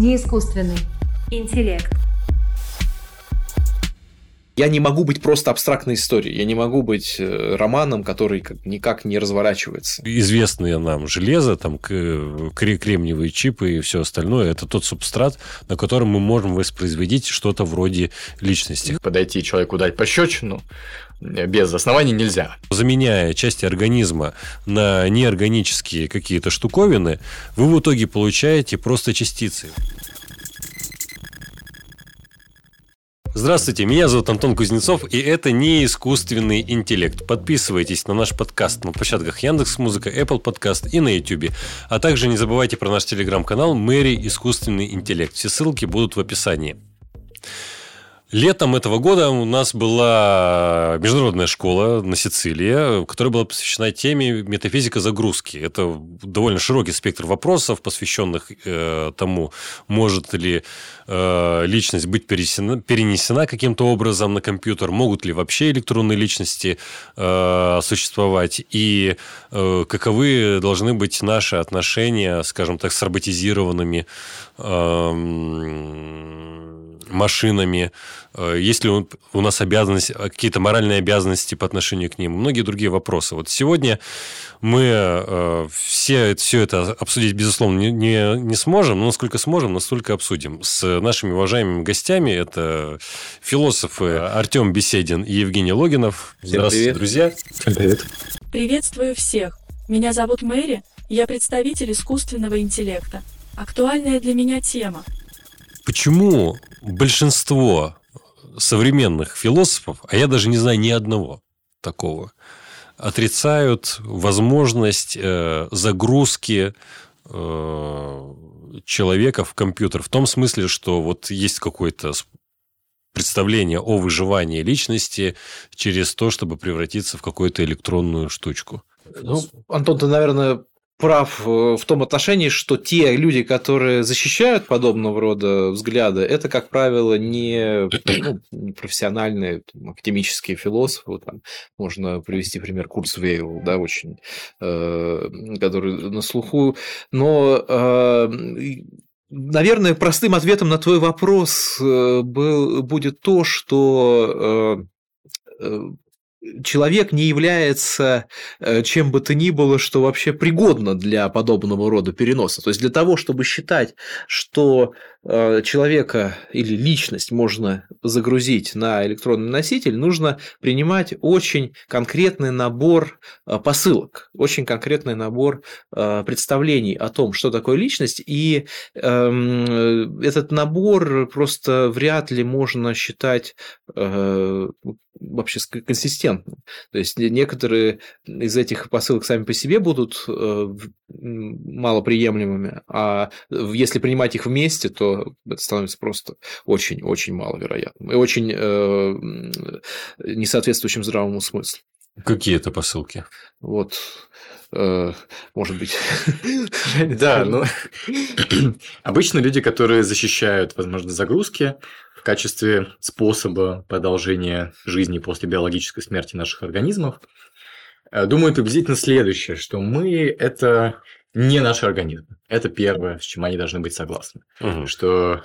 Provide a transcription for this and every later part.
не искусственный интеллект. Я не могу быть просто абстрактной историей, я не могу быть э, романом, который никак не разворачивается. Известные нам железо, там кремниевые чипы и все остальное, это тот субстрат, на котором мы можем воспроизводить что-то вроде личности. Подойти человеку дать пощечину, без оснований нельзя. Заменяя части организма на неорганические какие-то штуковины, вы в итоге получаете просто частицы. Здравствуйте, меня зовут Антон Кузнецов, и это не искусственный интеллект. Подписывайтесь на наш подкаст на площадках Яндекс Музыка, Apple Подкаст и на YouTube. А также не забывайте про наш телеграм-канал Мэри Искусственный интеллект. Все ссылки будут в описании. Летом этого года у нас была международная школа на Сицилии, которая была посвящена теме метафизика загрузки. Это довольно широкий спектр вопросов, посвященных э, тому, может ли э, личность быть перенесена, перенесена каким-то образом на компьютер, могут ли вообще электронные личности э, существовать, и э, каковы должны быть наши отношения, скажем так, с роботизированными э, машинами, есть ли у нас обязанности, какие-то моральные обязанности по отношению к ним, многие другие вопросы. Вот сегодня мы э, все, все это обсудить, безусловно, не, не, не сможем, но насколько сможем, настолько обсудим. С нашими уважаемыми гостями это философы Артем Беседин и Евгений Логинов. Здравствуйте, друзья. Привет. Приветствую всех. Меня зовут Мэри, я представитель искусственного интеллекта. Актуальная для меня тема – почему большинство современных философов, а я даже не знаю ни одного такого, отрицают возможность э, загрузки э, человека в компьютер. В том смысле, что вот есть какое-то представление о выживании личности через то, чтобы превратиться в какую-то электронную штучку. Ну, Антон, ты, наверное, прав э, в том отношении, что те люди, которые защищают подобного рода взгляды, это, как правило, не, ну, профессиональные там, академические философы. Там, можно привести пример Курцвейл, да, очень, э, который на слуху. Но э, Наверное, простым ответом на твой вопрос э, был, будет то, что э, человек не является э, чем бы то ни было, что вообще пригодно для подобного рода переноса. То есть для того, чтобы считать, что человека или личность можно загрузить на электронный носитель, нужно принимать очень конкретный набор э, посылок, очень конкретный набор э, представлений о том, что такое личность, и эм, этот набор просто вряд ли можно считать вообще консистентным. То есть некоторые из этих посылок сами по себе будут малоприемлемыми, а если принимать их вместе, то это становится просто очень-очень маловероятным и очень э, не соответствующим здравому смыслу. Какие это посылки? Вот, э, может быть. Да, ну, обычно люди, которые защищают, возможно, загрузки в качестве способа продолжения жизни после биологической смерти наших организмов, э, думают приблизительно следующее, что мы – это не наш организм. Это первое, с чем они должны быть согласны. Угу. Что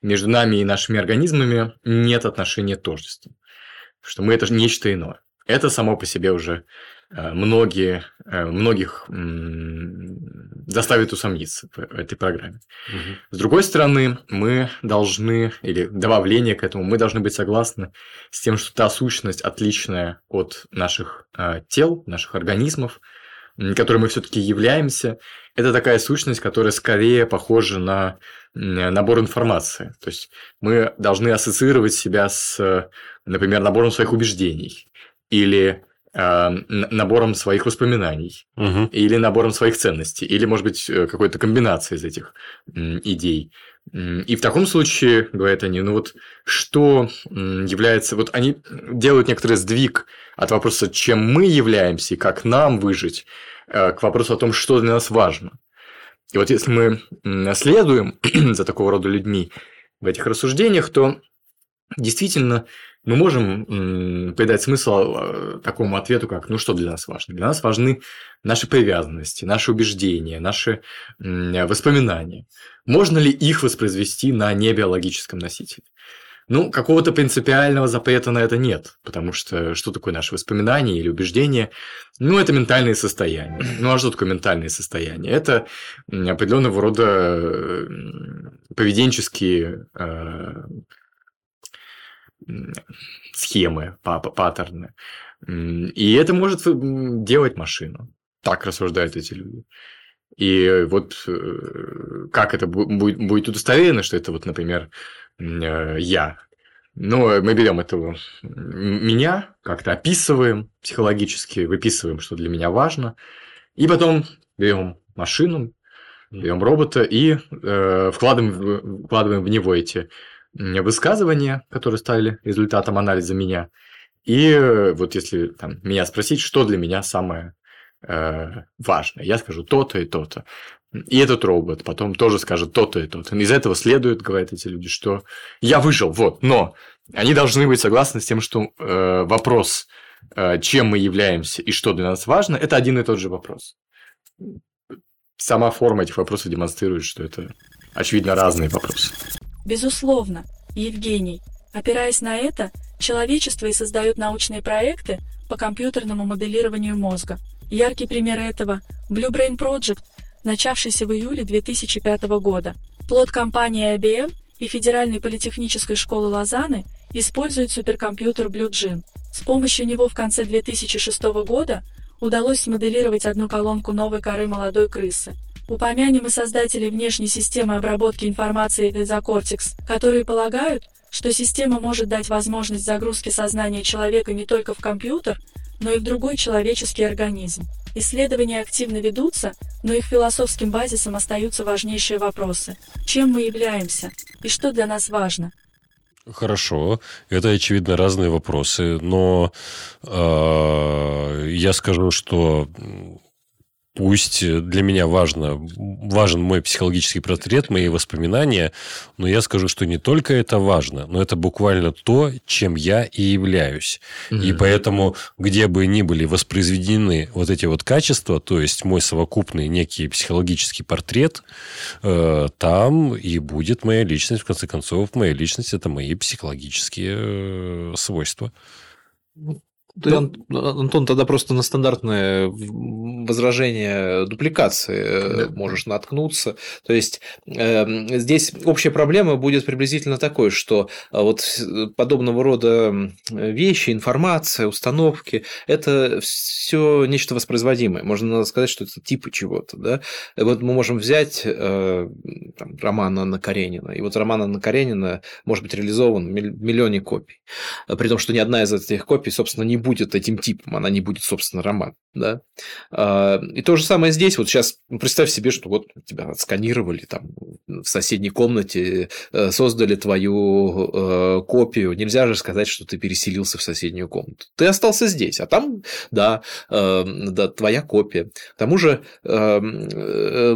между нами и нашими организмами нет отношения тождества. Что мы это нечто иное. Это само по себе уже многие, э, многих заставит усомниться в этой программе. Угу. С другой стороны, мы должны, или добавление к этому, мы должны быть согласны с тем, что та сущность, отличная от наших э, тел, наших организмов, которой мы все-таки являемся, это такая сущность, которая скорее похожа на набор информации. То есть мы должны ассоциировать себя с, например, набором своих убеждений или э, набором своих воспоминаний угу. или набором своих ценностей или, может быть, э, какой-то комбинацией из этих идей. И в таком случае, говорят они, ну вот что является... Вот они делают некоторый сдвиг от вопроса, чем мы являемся и как нам выжить, э, к вопросу о том, что для нас важно. И вот если мы следуем за такого рода людьми в этих рассуждениях, то действительно, мы можем придать смысл э, такому ответу, как «ну что для нас важно?». Для нас важны наши привязанности, наши убеждения, наши воспоминания. Можно ли их воспроизвести на небиологическом носителе? Ну, какого-то принципиального запрета на это нет, потому что что такое наши воспоминания или убеждения? Ну, это ментальные состояния. Ну, а что такое ментальные состояния? Это определенного рода поведенческие э, схемы, паттерны. И это может делать машина. Так рассуждают эти люди. И вот э, как это будет, будет удостоверено, что это вот, например, э, я. Ну, мы берем этого меня, как-то описываем психологически, выписываем, что для меня важно, и потом берем машину, берем робота и э, вкладываем, вкладываем в него эти высказывания, которые стали результатом анализа меня. И э, вот если там, меня спросить, что для меня самое э, важное, я скажу то-то и то-то. И этот робот потом тоже скажет то-то и то-то. Из этого следует, говорят эти люди, что я выжил, вот, но они должны быть согласны с тем, что э, вопрос, э, чем мы являемся и что для нас важно, это один и тот же вопрос. Сама форма этих вопросов демонстрирует, что это, очевидно, разные вопросы. Безусловно, Евгений. Опираясь на это, человечество и создает научные проекты по компьютерному моделированию мозга. Яркий пример этого – Blue Brain Project, начавшийся в июле 2005 года. Плод компании IBM и Федеральной политехнической школы Лозанны использует суперкомпьютер Blue Gene. С помощью него в конце 2006 года удалось смоделировать одну колонку новой коры молодой крысы – Упомянем и создателей внешней системы обработки информации Cortex, которые полагают, что система может дать возможность загрузки сознания человека не только в компьютер, но и в другой человеческий организм. Исследования активно ведутся, но их философским базисом остаются важнейшие вопросы. Чем мы являемся? И что для нас важно? Хорошо, это, очевидно, разные вопросы, но э, я скажу, что пусть для меня важно, важен мой психологический портрет, мои воспоминания, но я скажу, что не только это важно, но это буквально то, чем я и являюсь. Mm-hmm. И поэтому, где бы ни были воспроизведены вот эти вот качества, то есть мой совокупный некий психологический портрет, э, там и будет моя личность. В конце концов, моя личность – это мои психологические э, свойства. Ты, Антон, тогда просто на стандартное возражение дупликации э, да. можешь наткнуться. То есть э, здесь общая проблема будет приблизительно такой, что э, вот подобного рода вещи, информация, установки это все нечто воспроизводимое. Можно сказать, что это типы чего-то. Да? Вот мы можем взять э, там, роман Анна Каренина. И вот роман Анна Каренина может быть реализован в миллионе копий. При том, что ни одна из этих копий, собственно, не будет этим типом, она не будет, собственно, роман. Да? А, и то же самое здесь. Вот сейчас ну, представь себе, что вот тебя отсканировали там в соседней комнате, э, создали твою э, копию. Нельзя же сказать, что ты переселился в соседнюю комнату. Ты остался здесь, а там, да, э, да твоя копия. К тому же,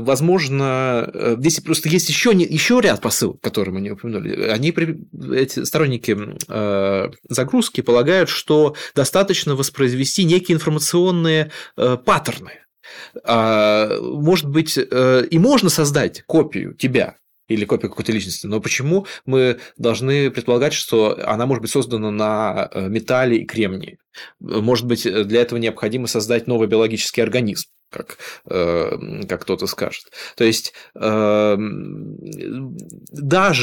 возможно, здесь просто есть еще, еще ряд посылок, которые мы не упомянули. Они, эти сторонники загрузки полагают, что достаточно воспроизвести некие информационные паттерны. А, может быть, э, и можно создать копию тебя, или копию какой-то личности. Но почему мы должны предполагать, что она может быть создана на э, металле и кремнии? Может быть, для этого необходимо создать новый биологический организм как, э, как кто-то скажет. То есть, даже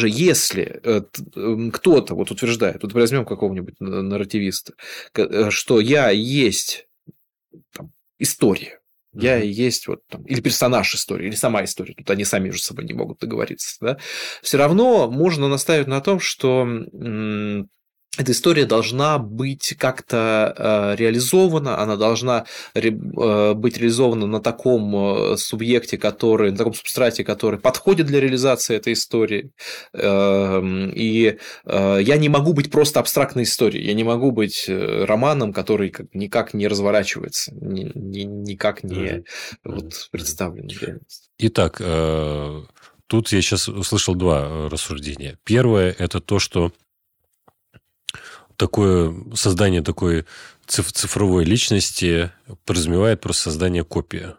если кто-то вот утверждает, вот возьмем какого-нибудь нарративиста, что я есть там, история, я и есть вот там, или персонаж истории, или сама история. Тут они сами между собой не могут договориться. Да? Все равно можно наставить на том, что эта история должна быть как-то э, реализована, она должна э, быть реализована на таком э, субъекте, который, на таком субстрате, который подходит для реализации этой истории. Эм, и я не могу быть просто абстрактной историей, я не могу быть романом, который никак не разворачивается, никак не вот, представлен. Итак, тут я сейчас услышал два рассуждения. Первое – это то, что такое создание такой цифровой личности подразумевает просто создание копии.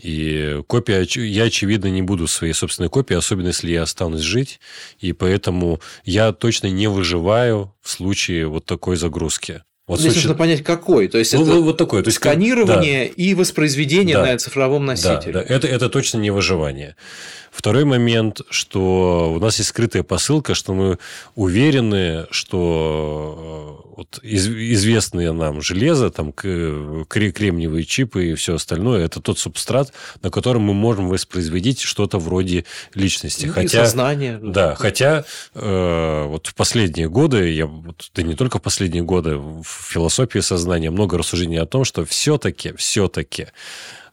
И копия, я, очевидно, не буду своей собственной копией, особенно если я останусь жить. И поэтому я точно не выживаю в случае вот такой загрузки. Вот Здесь случае... нужно понять, какой. То есть, ну, это вот такое. То есть, сканирование да. и воспроизведение да. на цифровом носителе. Да, да. Это, это точно не выживание. Второй момент, что у нас есть скрытая посылка, что мы уверены, что э, вот известные нам железо, там кремниевые чипы и все остальное, это тот субстрат, на котором мы можем воспроизводить что-то вроде личности. Ну, хотя, и сознание. Да, хотя э, вот в последние годы, я, да не только в последние годы, в философии сознания много рассуждений о том, что все-таки, все-таки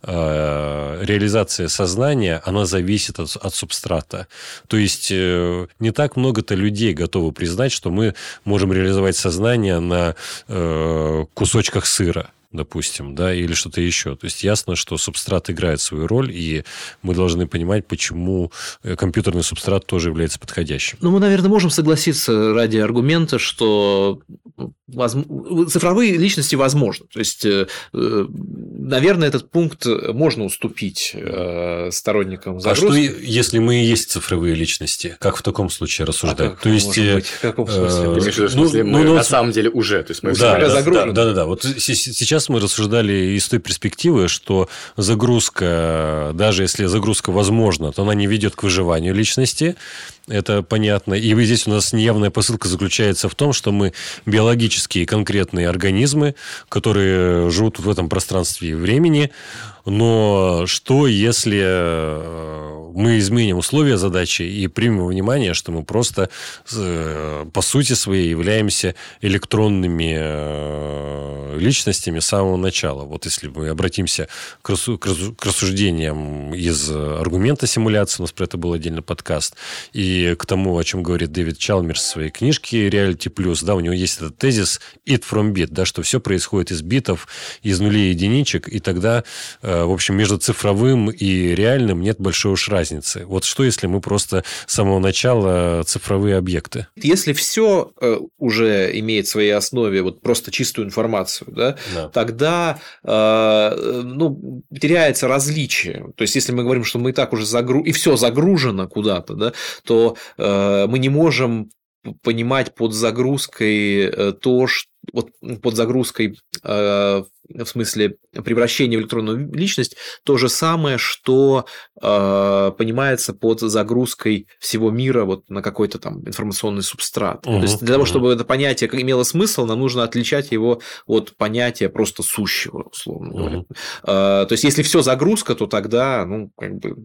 Э, реализация сознания, она зависит от, от субстрата. То есть, э, не так много-то людей готовы признать, что мы можем реализовать сознание на э, кусочках сыра допустим, да, или что-то еще. То есть ясно, что субстрат играет свою роль, и мы должны понимать, почему компьютерный субстрат тоже является подходящим. Ну, мы, наверное, можем согласиться ради аргумента, что цифровые личности возможны. То есть, э, э, наверное, этот пункт можно уступить э, сторонникам загрузки. А что, если мы и есть цифровые личности? Как в таком случае рассуждать? А как То есть, быть? В каком смысле? Э, ну, мы ну, на самом деле уже. То есть, мы да, да, загружены. Да, да, да. Вот сейчас мы рассуждали из той перспективы, что загрузка, даже если загрузка возможна, то она не ведет к выживанию личности это понятно. И здесь у нас неявная посылка заключается в том, что мы биологические конкретные организмы, которые живут в этом пространстве и времени, но что, если э, мы изменим условия задачи и примем во внимание, что мы просто э, по сути своей являемся электронными э, личностями с самого начала. Вот если мы обратимся к рассуждениям из аргумента симуляции, у нас про это был отдельный подкаст, и к тому, о чем говорит Дэвид Чалмерс в своей книжке Reality Plus, да, у него есть этот тезис it from bit, да, что все происходит из битов, из нулей и единичек, и тогда Э, в общем, между цифровым и реальным нет большой уж разницы. Вот что, если мы просто с самого начала цифровые объекты? Если все э, уже имеет в своей основе вот просто чистую информацию, да, да. тогда э, ну, теряется различие. То есть, если мы говорим, что мы и так уже загру... и все загружено куда-то, да, то мы не можем понимать под загрузкой то, что вот под загрузкой в смысле превращения в электронную личность, то же самое, что э, понимается под загрузкой всего мира вот на какой-то там информационный субстрат. Угу, то есть для того, чтобы это понятие имело смысл, нам нужно отличать его от понятия просто сущего, условно угу. говоря. Э, то есть если все загрузка, то тогда, ну, как бы,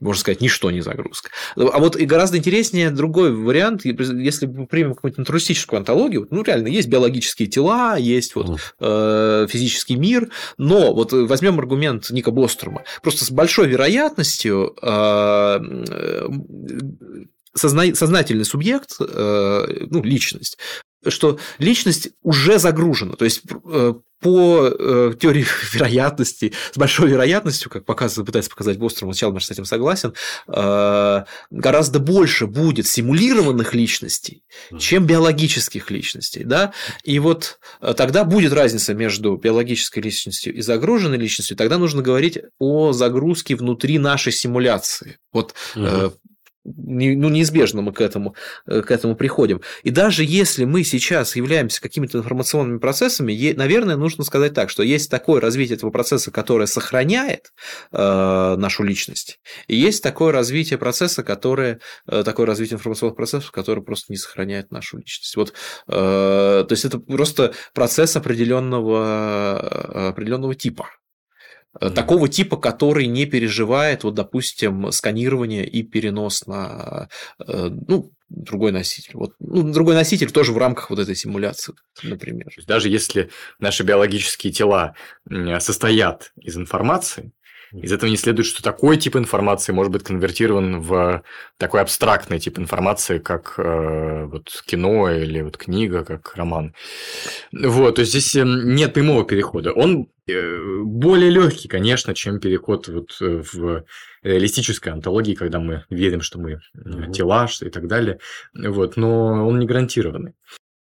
можно сказать, ничто не загрузка. А вот и гораздо интереснее другой вариант, если мы примем какую-нибудь натуралистическую антологию, ну, реально, есть биологические тела, есть вот э, физический мир, но вот возьмем аргумент Ника Бострума, просто с большой вероятностью а, сознательный субъект, э, ну, личность, что личность уже загружена. То есть э, по э, теории вероятности, с большой вероятностью, как показывает, пытается показать Бостром, сначала с этим согласен, э, гораздо больше будет симулированных личностей, чем биологических личностей. Да? И вот тогда будет разница между биологической личностью и загруженной личностью. Тогда нужно говорить о загрузке внутри нашей симуляции. Вот угу ну, неизбежно мы к этому, э, к этому приходим. И даже если мы сейчас являемся какими-то информационными процессами, наверное, нужно сказать так, что есть такое развитие этого процесса, которое сохраняет э, нашу личность, и есть такое развитие процесса, которое, э, такое развитие информационных процессов, которое просто не сохраняет нашу личность. Вот, э, то есть это просто процесс определенного, э, определенного типа. Э, такого типа, который не переживает, вот, допустим, сканирование и перенос на э, ну, другой носитель. Вот, ну, другой носитель тоже в рамках вот этой симуляции, например. Даже если наши биологические тела состоят из информации, из этого не следует, что такой тип информации может быть конвертирован в такой абстрактный тип информации, как э, вот кино или вот книга, как роман. Вот, то есть здесь эм, нет прямого перехода. Он более легкий, конечно, чем переход вот э, в реалистической антологии, когда мы верим, что мы mm-hmm. тела и так далее. Вот, но он не гарантированный.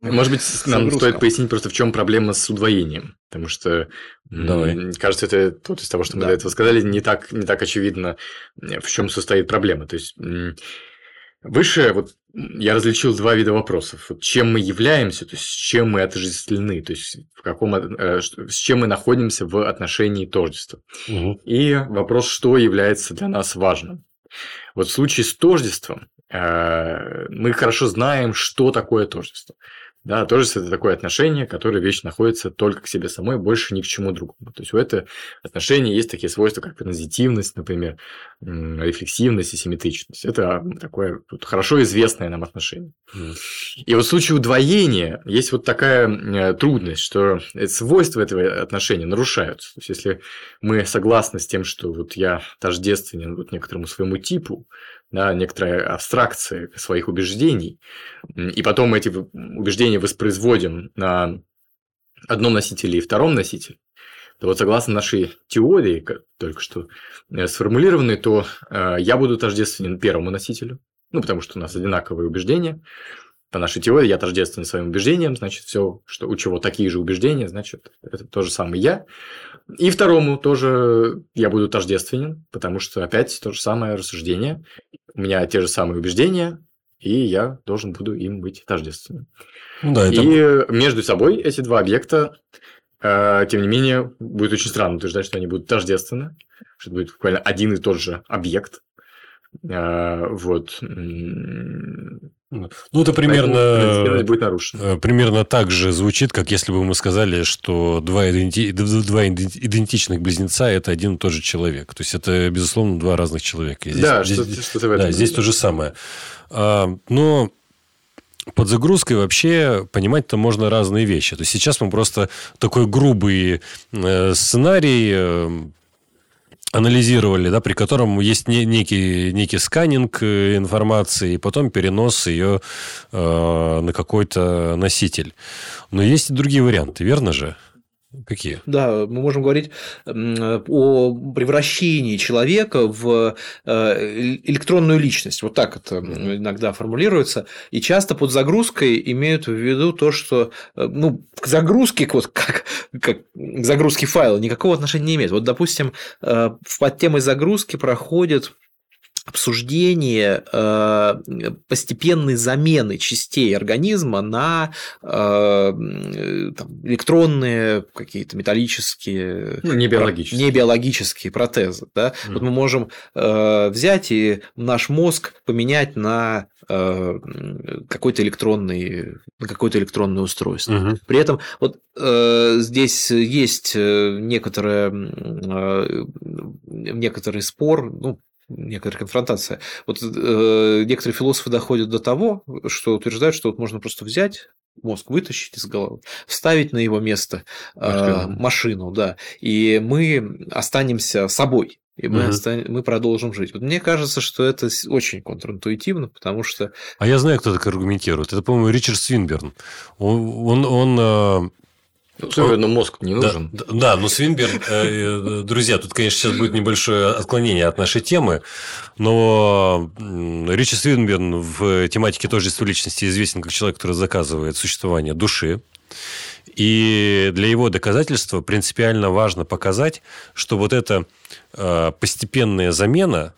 Может быть, нам Загрузка. стоит пояснить просто, в чем проблема с удвоением. Потому что, Давай. кажется, это вот из того, что мы Да. до этого сказали, не так, не так очевидно, э, в чем состоит проблема. То есть, выше вот я различил два вида вопросов. Вот чем мы являемся, то есть, с чем мы отождествлены, то есть, в каком, э, с чем мы находимся в отношении тождества. Мгм. И вопрос, что является для нас важным. Вот в случае с тождеством э, мы хорошо знаем, что такое тождество. Да, тождество – это такое отношение, которое вещь находится только к себе самой, больше ни к чему другому. То есть у этого отношения есть такие свойства, как транзитивность, например, рефлексивность и симметричность. Это такое вот хорошо известное нам отношение. И вот в случае удвоения есть вот такая э, трудность, что свойства этого отношения нарушаются. То есть, если мы согласны с тем, что вот я тождественен вот некоторому своему типу, да, некоторой абстракции своих убеждений, и потом эти убеждения воспроизводим на одном носителе и втором носителе, то вот согласно нашей теории, только что э, сформулированной, то э, я буду тождественен первому носителю, ну, потому что у нас одинаковые убеждения. По нашей теории я тождествен своим убеждениям, значит, все, что, у чего такие же убеждения, значит, это то же самое я. И второму тоже я буду тождественен, потому что опять то же самое рассуждение. У меня те же самые убеждения, и я должен буду им быть тождественным. Ну да, это... И между собой эти два объекта, э, тем не менее, будет очень странно утверждать, что они будут тождественны, что это будет буквально один и тот же объект. Э, Вот. М, Ну, это поэтому примерно... будет нарушена. э, Примерно так же звучит, как если бы мы сказали, что два, иденти- два иден- идентичных близнеца – это один и тот же человек. То есть, это, безусловно, два разных человека. И здесь- да, здесь- что-то, что-то в этом. Да, здесь то же самое. А, но под загрузкой вообще понимать-то можно разные вещи. То есть сейчас мы просто такой грубый э, сценарий э, анализировали, да, при котором есть не- некий, некий сканинг э, информации, и потом перенос ее э, на какой-то носитель. Но есть и другие варианты, верно же? Какие? Да, мы можем говорить о превращении человека в э, электронную личность. Вот так это иногда формулируется. И часто под загрузкой имеют в виду то, что э, ну, к загрузке, вот как, как к загрузке файла никакого отношения не имеет. Вот, допустим, э, под темой загрузки проходит обсуждение э, постепенной замены частей организма на э, там, электронные какие-то металлические Ну, не биологические. не биологические протезы. Да? Мгм. Вот мы можем э, взять и наш мозг поменять на э, какой-то электронный на какое-то электронное устройство. Мгм. При этом вот э, здесь есть э, некоторая, м, э, некоторый спор, ну, некоторая конфронтация. Вот э, некоторые философы доходят до того, что утверждают, что вот можно просто взять мозг вытащить из головы, вставить на его место э, Машину. машину, да, и мы останемся собой. И мы, Мгм. остан- мы продолжим жить. Вот мне кажется, что это очень контринтуитивно, потому что А я знаю, кто так аргументирует. Это, по-моему, Ричард Свинберн. Он, он, он, э, Ну, слушай, ну, мозг не нужен. Да, да, но Свинберн, э, э, друзья, тут, конечно, сейчас будет небольшое отклонение от нашей темы, но Ричард Свинберн в тематике тождества личности известен как человек, который заказывает существование души. И для его доказательства принципиально важно показать, что вот эта э, постепенная замена,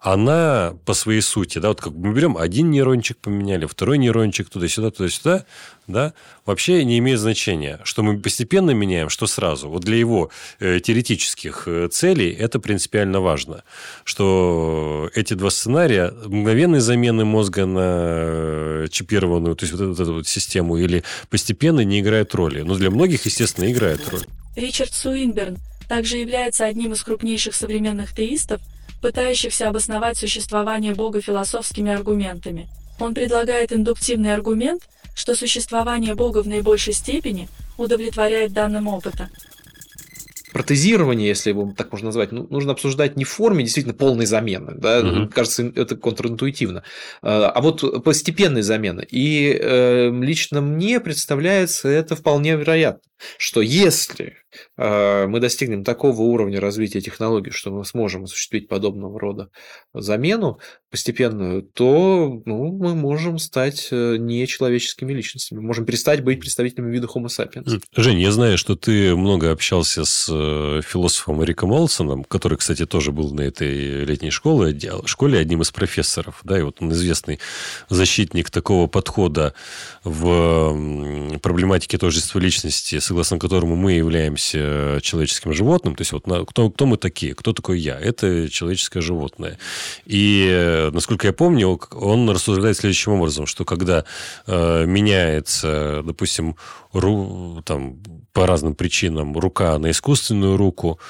она по своей сути, да, вот как мы берем один нейрончик поменяли, второй нейрончик туда-сюда, туда-сюда, да, вообще не имеет значения, что мы постепенно меняем, что сразу. Вот для его э, теоретических э, целей это принципиально важно, что эти два сценария, мгновенной замены мозга на э, чипированную, то есть вот вот эту вот систему, или постепенно не играет роли. Но для многих, естественно, играет роль. Ричард Суинберн также является одним из крупнейших современных теистов, пытающихся обосновать существование Бога философскими аргументами. Он предлагает индуктивный аргумент, что существование Бога в наибольшей степени удовлетворяет данным опыта. протезирование, если его так можно назвать, ну, нужно обсуждать не в форме действительно полной замены. Да? Мгм. Кажется, это контринтуитивно. А а вот постепенной замены. И э, лично мне представляется это вполне вероятно. Что если э, мы достигнем такого уровня развития технологий, что мы сможем осуществить подобного рода замену постепенную, то ну, мы можем стать э, нечеловеческими личностями, можем перестать быть представителями вида Homo sapiens. Жень, я знаю, что ты много общался с э, философом Риком Олсоном, который, кстати, тоже был на этой летней школе, школе одним из профессоров, да, и вот он известный защитник такого подхода в проблематике тождества личности, согласно которому мы являемся человеческим животным. То есть, вот кто, кто мы такие? Кто такой я? Это человеческое животное. И, насколько я помню, он рассуждает следующим образом, что когда э, меняется, допустим, ру, там, по разным причинам рука на искусственную руку,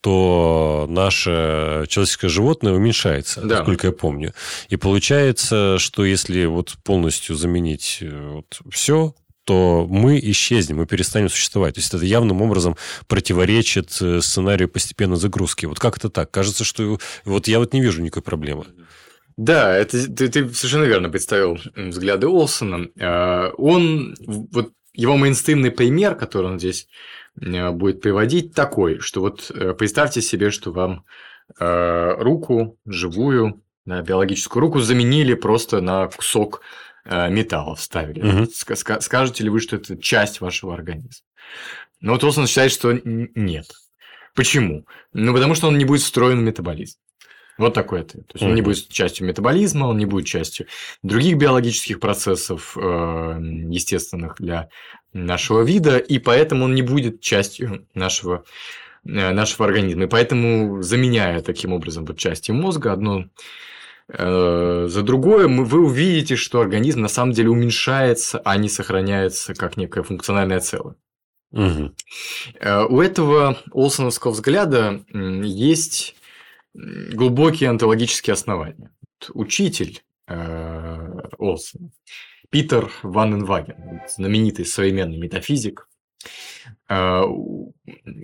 то наше человеческое животное уменьшается, да. насколько я помню. И получается, что если вот полностью заменить э, вот все, то мы исчезнем, мы перестанем существовать. То есть это явным образом противоречит э, сценарию постепенной загрузки. Вот как это так? Кажется, что вот я вот не вижу никакой проблемы. Да, это ты, ты совершенно верно представил взгляды Олсона. Э, он вот его мейнстримный пример, который он здесь Э, будет приводить такой, что вот э, представьте себе, что вам э, руку живую, да, биологическую руку заменили просто на кусок металла вставили. Угу. Скажете ли вы, что это часть вашего организма? Но вот Олсон считает, что нет. Почему? Ну, потому что он не будет встроен в метаболизм. Вот такой ответ. То есть, он не будет частью метаболизма, он не будет частью других биологических процессов, естественных для нашего вида, и поэтому он не будет частью нашего, э, нашего организма. И поэтому, заменяя таким образом вот части мозга, одно э, за другое, вы увидите, что организм на самом деле уменьшается, а не сохраняется как некое функциональное целое. Угу. У этого Олсоновского взгляда есть глубокие онтологические основания. Учитель Олсона Питер Ванненваген, знаменитый современный метафизик, э,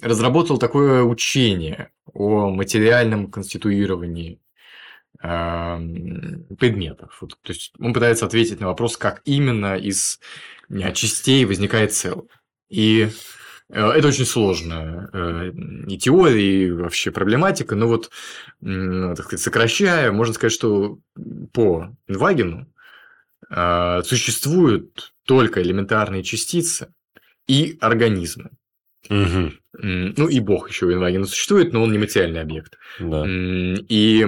разработал такое учение о материальном конституировании э, предметов. То есть он пытается ответить на вопрос, как именно из частей возникает целое. И э, это очень сложная и теория, и вообще проблематика, но вот, так сказать, сокращая, можно сказать, что по Вагену а, существуют только элементарные частицы и организмы. Угу. Ну и Бог еще у Инвагена существует, но он не материальный объект. Да. И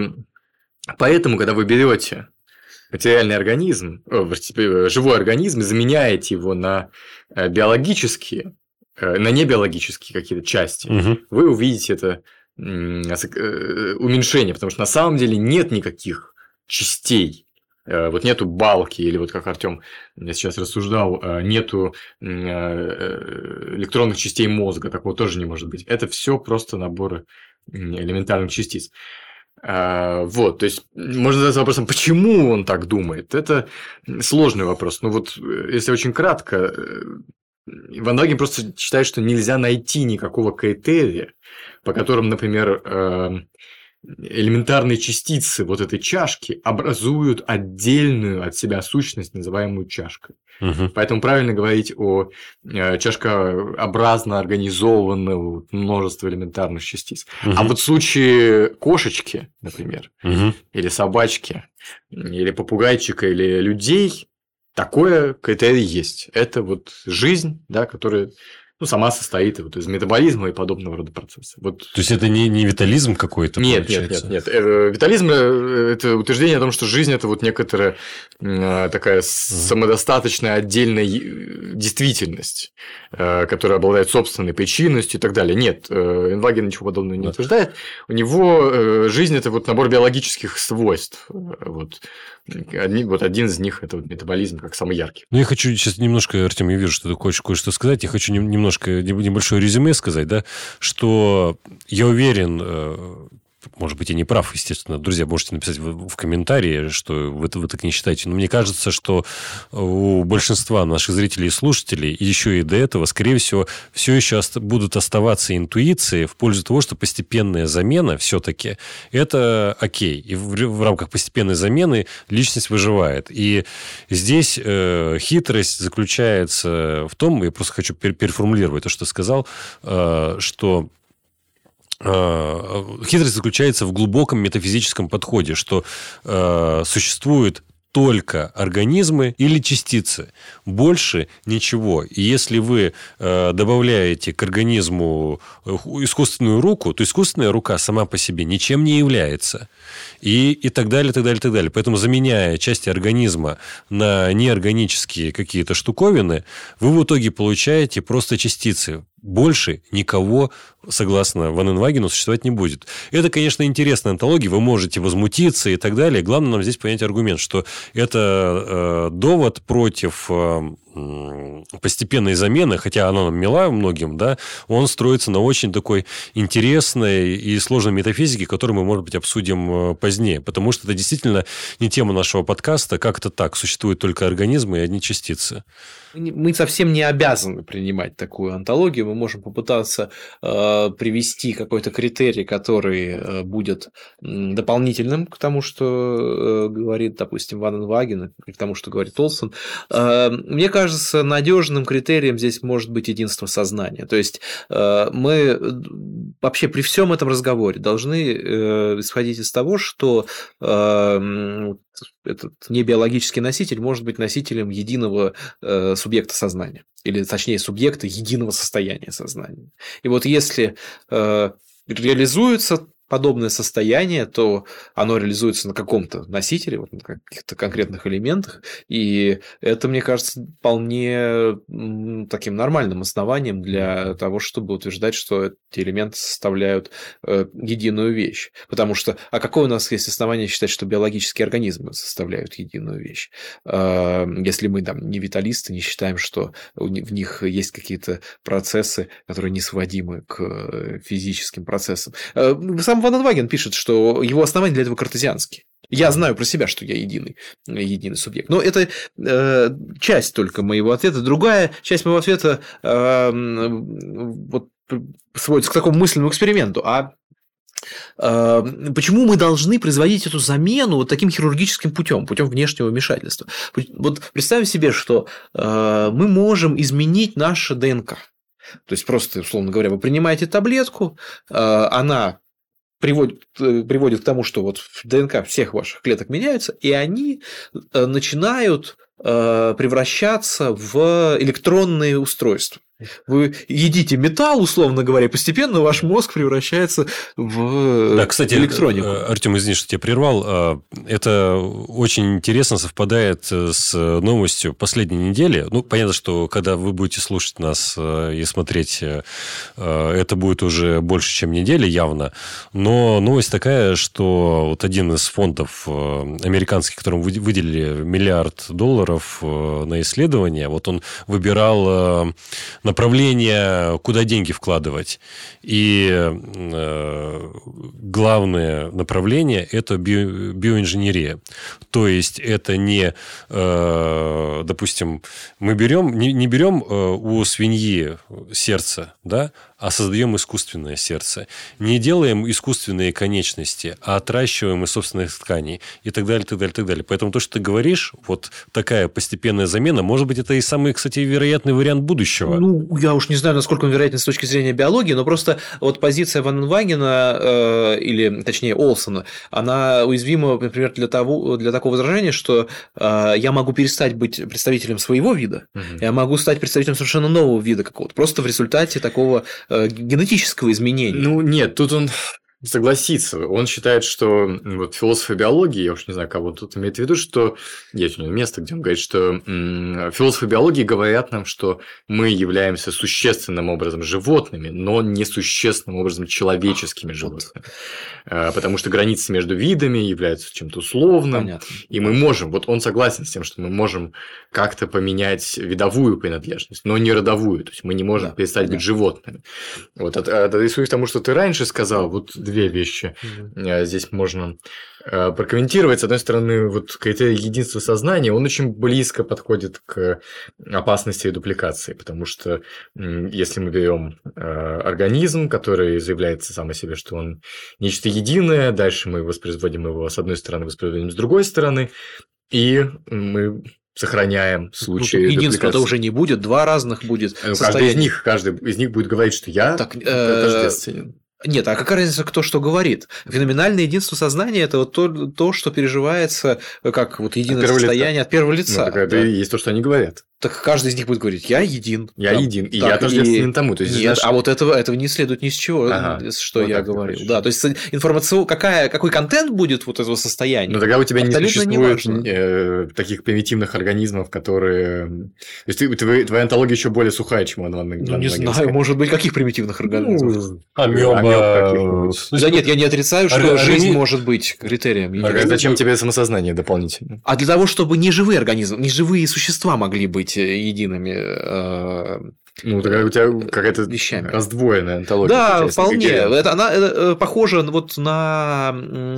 поэтому, когда вы берете материальный организм, э, живой организм, заменяете его на э, биологические, э, на небиологические какие-то части, угу. вы увидите это уменьшение, потому что на самом деле нет никаких частей Э, вот нету балки, или вот как Артем сейчас рассуждал, э, нету э, электронных частей мозга, такого тоже не может быть. Это все просто наборы элементарных частиц. Вот, то есть можно задаться вопросом, почему он так думает? Это сложный вопрос. Ну вот, если очень кратко, Ван Даген просто считает, что нельзя найти никакого критерия, по которым, например, элементарные частицы вот этой чашки образуют отдельную от себя сущность, называемую чашкой. Угу. Поэтому правильно говорить о э, чашкообразно организованного множества элементарных частиц. Угу. А вот в случае кошечки, например, угу. или собачки, или попугайчика, или людей, такое критерий есть. Это вот жизнь, да, которая ну, сама состоит вот из метаболизма и подобного рода процессов. Вот. То есть это не, не витализм какой-то? Нет, получается? нет, нет, нет. Э, витализм э, это утверждение о том, что жизнь это вот некоторая э, такая самодостаточная отдельная действительность, которая обладает собственной причинностью и так далее. Нет, Инваген ничего подобного не утверждает. У него жизнь это вот набор биологических свойств. Вот. Одни, вот один из них это вот метаболизм как самый яркий. Ну, я хочу сейчас немножко, Артем, я вижу, что ты хочешь кое-что сказать. Я хочу немножко небольшое резюме сказать, да, что я уверен, э, может быть, я не прав, естественно. Друзья, можете написать в, в комментарии, что вы, вы так не считаете. Но мне кажется, что у большинства наших зрителей и слушателей, еще и до этого, скорее всего, все еще ост- будут оставаться интуиции в пользу того, что постепенная замена все-таки это окей. И в, в рамках постепенной замены личность выживает. И здесь э, хитрость заключается в том, я просто хочу пер- переформулировать то, что сказал, э, что э, хитрость заключается в глубоком метафизическом подходе, что э, существует только организмы или частицы. Больше ничего. И если вы э, добавляете к организму э, искусственную руку, то искусственная рука сама по себе ничем не является. И, и так далее, так далее, так далее. Поэтому, заменяя части организма на неорганические какие-то штуковины, вы в итоге получаете просто частицы. Больше никого, согласно Ваненвагену, существовать не будет. Это, конечно, интересная антология, вы можете возмутиться и так далее. Главное нам здесь понять аргумент, что это э, довод против э, постепенной замены, хотя она нам мила многим, да, он строится на очень такой интересной и сложной метафизике, которую мы, может быть, обсудим позднее, потому что это действительно не тема нашего подкаста, как-то так, существуют только организмы и одни частицы. Мы совсем не обязаны принимать такую антологию, мы можем попытаться э, привести какой-то критерий, который э, будет дополнительным к тому, что э, говорит, допустим, Ван Ваген, к тому, что говорит Олсон. Э, мне кажется, надежным критерием здесь может быть единство сознания. То есть э, мы вообще при всем этом разговоре должны э, исходить из того, что э, этот небиологический носитель может быть носителем единого э, субъекта сознания, или точнее субъекта единого состояния сознания. И вот если э, реализуется подобное состояние, то оно реализуется на каком-то носителе, вот на каких-то конкретных элементах, и это, мне кажется, вполне таким нормальным основанием для того, чтобы утверждать, что эти элементы составляют э, единую вещь. Потому что, а какое у нас есть основание считать, что биологические организмы составляют единую вещь? Э, если мы там не виталисты, не считаем, что в них есть какие-то процессы, которые не сводимы к э, физическим процессам. Сам Ваген пишет, что его основания для этого картезианские. Я знаю про себя, что я единый, единый субъект. Но это э, часть только моего ответа. Другая часть моего ответа э, вот, сводится к такому мысленному эксперименту. А э, Почему мы должны производить эту замену вот таким хирургическим путем, путем внешнего вмешательства? Вот представим себе, что э, мы можем изменить наше ДНК. То есть, просто, условно говоря, вы принимаете таблетку, э, она приводит, э, приводит к тому, что вот ДНК всех ваших клеток меняются, и они э, начинают э, превращаться в электронные устройства. Вы едите металл, условно говоря, постепенно ваш мозг превращается в да, кстати, электронику. Артем, извини, что тебя прервал. А, это очень интересно совпадает с новостью последней недели. Ну, понятно, что когда вы будете слушать нас э, и смотреть, э, это будет уже больше, чем неделя явно. Но новость такая, что вот один из фондов э, американских, которому выделили миллиард долларов на исследование, вот он выбирал направление, куда деньги вкладывать. И э, главное направление – это био, биоинженерия. То есть, это не, э, допустим, мы берем, не, не берем э, у свиньи сердце, да, а создаем искусственное сердце. Не делаем искусственные конечности, а отращиваем из собственных тканей и так далее, так далее, так далее. Поэтому то, что ты говоришь, вот такая постепенная замена, может быть, это и самый, кстати, вероятный вариант будущего. Ну, я уж не знаю, насколько он вероятен с точки зрения биологии, но просто вот позиция Ван Вагена, э, или точнее Олсона, она уязвима, например, для, того, для такого возражения, что э, я могу перестать быть представителем своего вида, угу. я могу стать представителем совершенно нового вида какого-то, просто в результате такого генетического изменения. Ну, нет, тут он согласится. Он считает, что вот философы биологии, я уж не знаю, кого тут имеет в виду, что есть у него место, где он говорит, что философы биологии говорят нам, что мы являемся существенным образом животными, но не существенным образом человеческими животными. А, потому что границы между видами являются чем-то условным. Понятно. И мы можем, вот он согласен с тем, что мы можем как-то поменять видовую принадлежность, но не родовую. То есть мы не можем да, перестать понятно. быть животными. Вот это, это рисует тому, что ты раньше сказал, вот две вещи э, здесь можно э, прокомментировать. С одной стороны, вот критерий единства сознания, он очень близко подходит к опасности дупликации, потому что если мы берем э, организм, который заявляется сам о себе, что он нечто единое, дальше мы воспроизводим его с одной стороны, воспроизводим с другой стороны, и мы сохраняем случаи ну, Единственного уже не будет, два разных будет. Каждый состояние. из них, каждый из них будет говорить, что я так, тождественен. Нет, а какая разница, кто что говорит? Феноменальное единство сознания – это вот то, то, что переживается как вот единое от состояние лица. от первого лица. Ну, так это да. и есть то, что они говорят. Так каждый из них будет говорить, я един. Я там, един, и так, я тождественен и... тому. То есть, Нет, знаешь... а вот этого, этого не следует ни с чего, ага, что вот я говорил. Да, то есть информацион... какая, какой контент будет вот этого состояния? Но тогда у тебя не существует не э, таких примитивных организмов, которые... То есть ты, твоя, твоя антология еще более сухая, чем она. Ну, не знаю, может быть, каких примитивных организмов? Ну, амеба. Да нет, я не отрицаю, что жизнь может быть критерием. Зачем тебе самосознание дополнительно? А для того, чтобы не живые организмы, не живые существа могли быть быть едиными э, ну, такая у тебя какая-то вещами. раздвоенная антология. Да, вполне. Это, она это, э, похожа вот на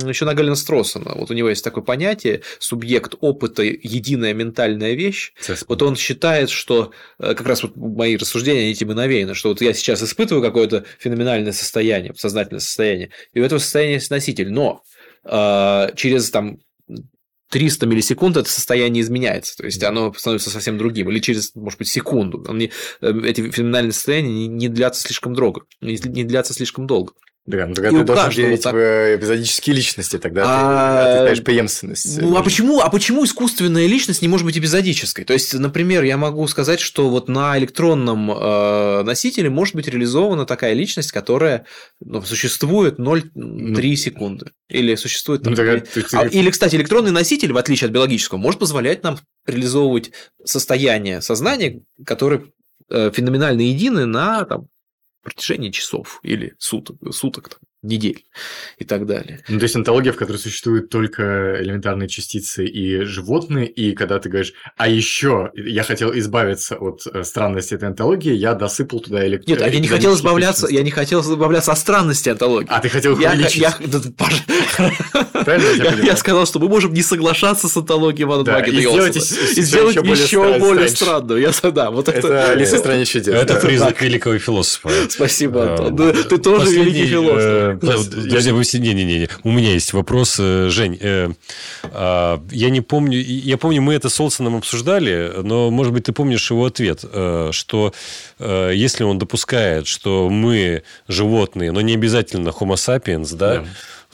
еще на Галина Строссона. Вот у него есть такое понятие субъект опыта единая ментальная вещь. CSP. Вот он считает, что э, как раз вот мои рассуждения они этим навеяны, что вот я сейчас испытываю какое-то феноменальное состояние, сознательное состояние, и у этого состояния есть носитель, но э, через там 300 миллисекунд это состояние изменяется, то есть оно становится совсем другим, или через, может быть, секунду. Э, эти феноменальные состояния не длятся слишком долго, не длятся слишком долго. Да, ну, тогда и ты должен делить так... в эпизодические личности, тогда а... ты отвечаешь преемственность. Ну, а почему, а почему искусственная личность не может быть эпизодической? То есть, например, я могу сказать, что вот на электронном э, носителе может быть реализована такая личность, которая ну, существует 0,3 ну, секунды. Или существует... Там, ну, тогда. А, или, кстати, электронный носитель, в отличие от биологического, может позволять нам реализовывать состояние сознания, которое э, феноменально едины на там, протяжении часов или суток, суток там, недель и так далее. Ну, то есть антология, в которой существуют только элементарные частицы и животные, и когда ты говоришь, а еще я хотел избавиться от э, странности этой антологии, я досыпал туда электро... Нет, а я не хотел избавляться, я не хотел избавляться от странности антологии. А ты хотел я, я, я, сказал, что мы можем не соглашаться с антологией Ван да, и сделать, и сделать еще более странную. Я, да, вот это, это. Это признак великого философа. Спасибо, Антон. Ты тоже великий философ. Э, Подожди, не-не-не. У меня есть вопрос, э, Жень. Э, а, я не помню, я помню, мы это с Олсоном обсуждали, но, может быть, ты помнишь его ответ, что если он допускает, что мы животные, но не обязательно homo sapiens, да,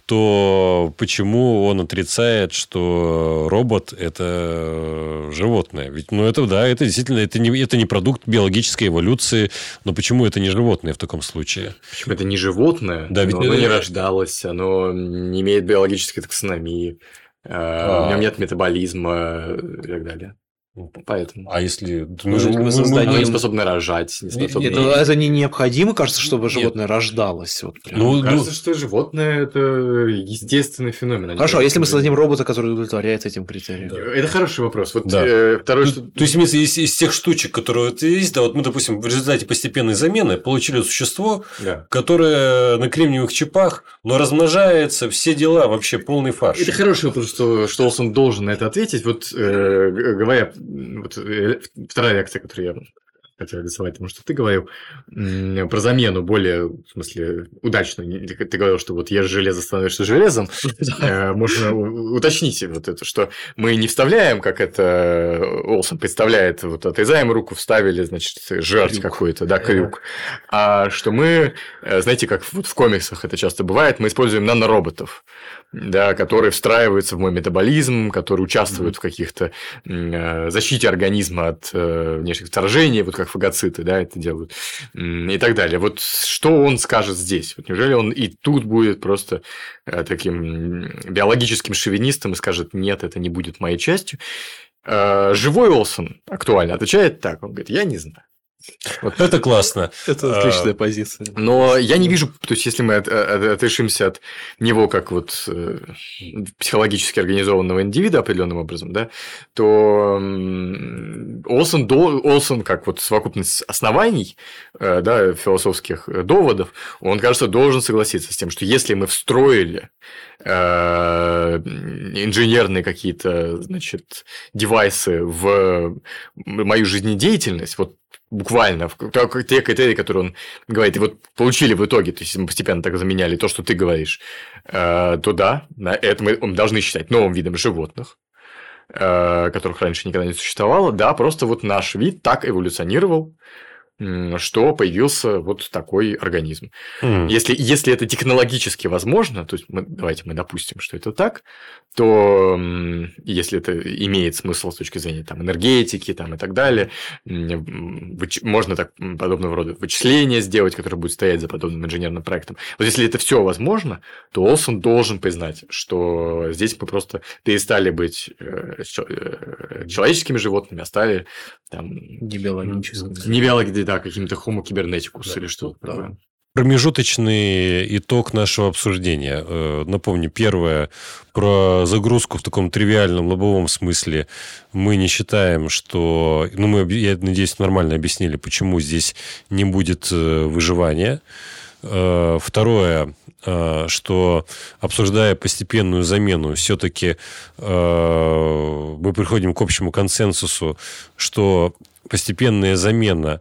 то почему он отрицает, что робот – это животное? Ведь, ну, это, да, это действительно, это не, это не продукт биологической эволюции, но почему это не животное в таком случае? Почему это не животное? Да, ведь оно это... не рождалось, оно не имеет биологической таксономии, а... в нем нет метаболизма и так далее. Ну, поэтому. А если мы, же, мы, создаем... не способны рожать, не способны... Нет, это, это не необходимо, кажется, чтобы Нет. животное рождалось. Вот прям. Ну, кажется, ну... что животное это естественный феномен. Хорошо, а если мы создадим робота, который удовлетворяет этим критериям? Да. Это хороший вопрос. Вот да. э, второй, ну, что... То есть, из, из, из тех штучек, которые вот есть, да, вот мы, допустим, в результате постепенной замены получили существо, да. которое на кремниевых чипах, но размножается, все дела, вообще полный фарш. Это хороший вопрос, что, что Олсон должен на это ответить. Вот э, говоря вот э, вторая реакция, которую я хотел рисовать, потому что ты говорил про замену более, в смысле, удачную. Ты говорил, что вот ешь железо, становишься железом. Э, можно уточнить вот это, что мы не вставляем, как это Олсен представляет, вот отрезаем руку, вставили, значит, жертв какой-то, да, крюк. А что мы, э, знаете, как вот в комиксах это часто бывает, мы используем нанороботов да, которые встраиваются в мой метаболизм, которые участвуют mm-hmm. в каких-то э, защите организма от э, внешних вторжений, вот как фагоциты, да, это делают, и так далее. Вот что он скажет здесь? Вот неужели он и тут будет просто э, таким биологическим шовинистом и скажет, нет, это не будет моей частью? Э, живой Олсон актуально отвечает так, он говорит, я не знаю. Вот это классно. Это А, отличная позиция. Но я не вижу, то есть, если мы от- от- отрешимся от него как вот э, психологически организованного индивида определенным образом, да, то м, Олсон, до- Олсон как вот совокупность оснований, э, да, философских э, доводов, он, кажется, должен согласиться с тем, что если мы встроили э, инженерные какие-то, значит, девайсы в мою жизнедеятельность, вот буквально, в те критерии, которые он говорит, и вот получили в итоге, то есть мы постепенно так заменяли то, что ты говоришь, э, то да, на это мы должны считать новым видом животных, э, которых раньше никогда не существовало, да, просто вот наш вид так эволюционировал, что появился вот такой организм. м, Если, если это технологически возможно, то есть мы, давайте мы допустим, что это так, то если это имеет смысл с точки зрения там, энергетики там, и так далее, можно так подобного рода вычисления сделать, которые будут стоять за подобным инженерным проектом. Вот если это все возможно, то Олсон должен признать, что здесь мы просто перестали быть э, э, человеческими животными, а стали там, Не биологическое. не биологи, да, каким-то homo kyberneticus или что-то да. такое. Промежуточный итог нашего обсуждения. Э, Напомню, первое про загрузку в таком тривиальном лобовом смысле. Мы не считаем, что... Ну, мы, я надеюсь, нормально объяснили, почему здесь не будет э, выживания. Э, Второе, что обсуждая постепенную замену, все-таки мы приходим к общему консенсусу, что постепенная замена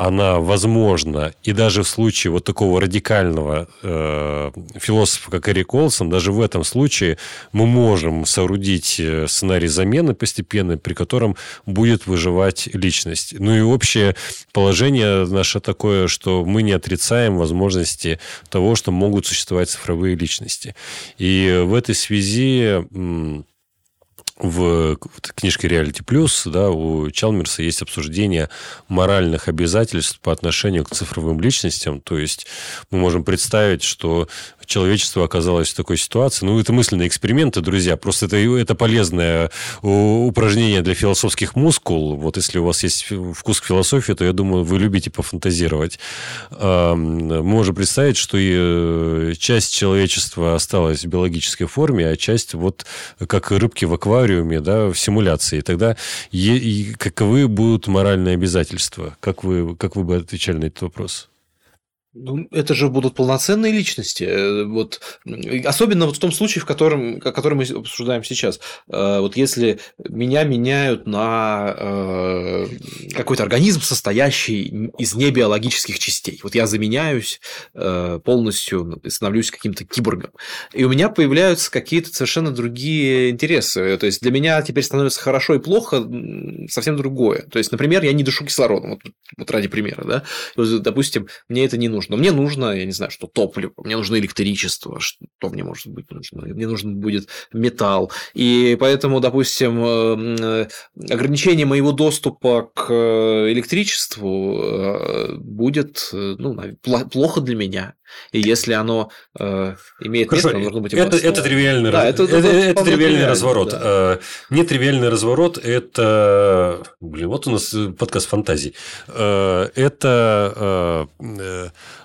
она возможна, и даже в случае вот такого радикального э, философа, как Эрик Олсон, даже в этом случае мы можем соорудить э, сценарий замены постепенной, при котором будет выживать личность. Ну и общее положение наше такое, что мы не отрицаем возможности того, что могут существовать цифровые личности. И в этой связи... в книжке Reality Plus да, у Чалмерса есть обсуждение моральных обязательств по отношению к цифровым личностям. То есть мы можем представить, что человечество оказалось в такой ситуации. Ну, это мысленные эксперименты, друзья. Просто это, это полезное упражнение для философских мускул. Вот если у вас есть вкус к философии, то, я думаю, вы любите пофантазировать. Мы можем представить, что и э, часть человечества осталась в биологической форме, а часть вот как рыбки в аквариуме, да, в симуляции. Тогда каковы будут моральные обязательства? Как вы, как вы бы отвечали на этот вопрос? Ну, это же будут полноценные личности. Э, Вот, особенно вот в том случае, в котором, ко- который мы обсуждаем сейчас. Э, Вот если меня меняют на э, какой-то организм, состоящий из небиологических частей. Вот я заменяюсь полностью, становлюсь каким-то киборгом. И у меня появляются какие-то совершенно другие интересы. То есть для меня теперь становится хорошо и плохо совсем другое. То есть, например, я не дышу кислородом, вот, вот ради примера, да. Вот, допустим, мне это не нужно. Мне нужно, я не знаю, что топливо, мне нужно электричество, что мне может быть нужно, мне нужен будет металл. И поэтому, допустим, э, ограничение моего доступа к э, электричеству э, будет ну, плохо для меня. И если оно э, имеет место, оно должно быть это, это тривиальный, Да, раз- это- это, это это тривиальный разворот. да. Нетривиальный разворот – это... Блин, вот у нас подкаст фантазий. Это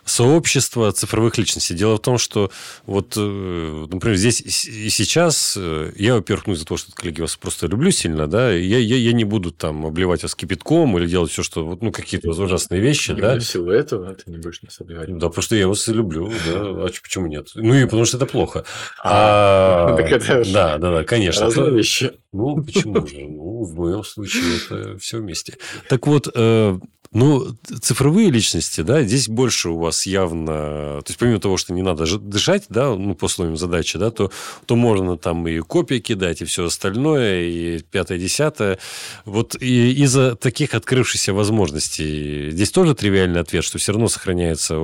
сообщество цифровых личностей. Дело в том, что вот, э, например, здесь и сейчас э, я, во-первых, ну, из-за того, что, коллеги, вас просто люблю сильно, да, я, я, я не буду там обливать вас кипятком или делать все, что, ну, какие-то ужасные вещи, И да. силу этого ты не будешь нас обливать. Да, потому что я вас люблю, да. А почему нет? Ну и потому что это плохо. А, А, да, да, да, конечно. Разные вещи. Ну, почему же? Ну, в моем случае это все вместе. Так вот, э, ну, цифровые личности, да, здесь больше у вас явно... То есть, помимо того, что не надо дышать, да, ну, по условиям задачи, да, то, то можно там и копии кидать, и все остальное, и пятое-десятое. Вот и из-за таких открывшихся возможностей здесь тоже тривиальный ответ, что все равно сохраняется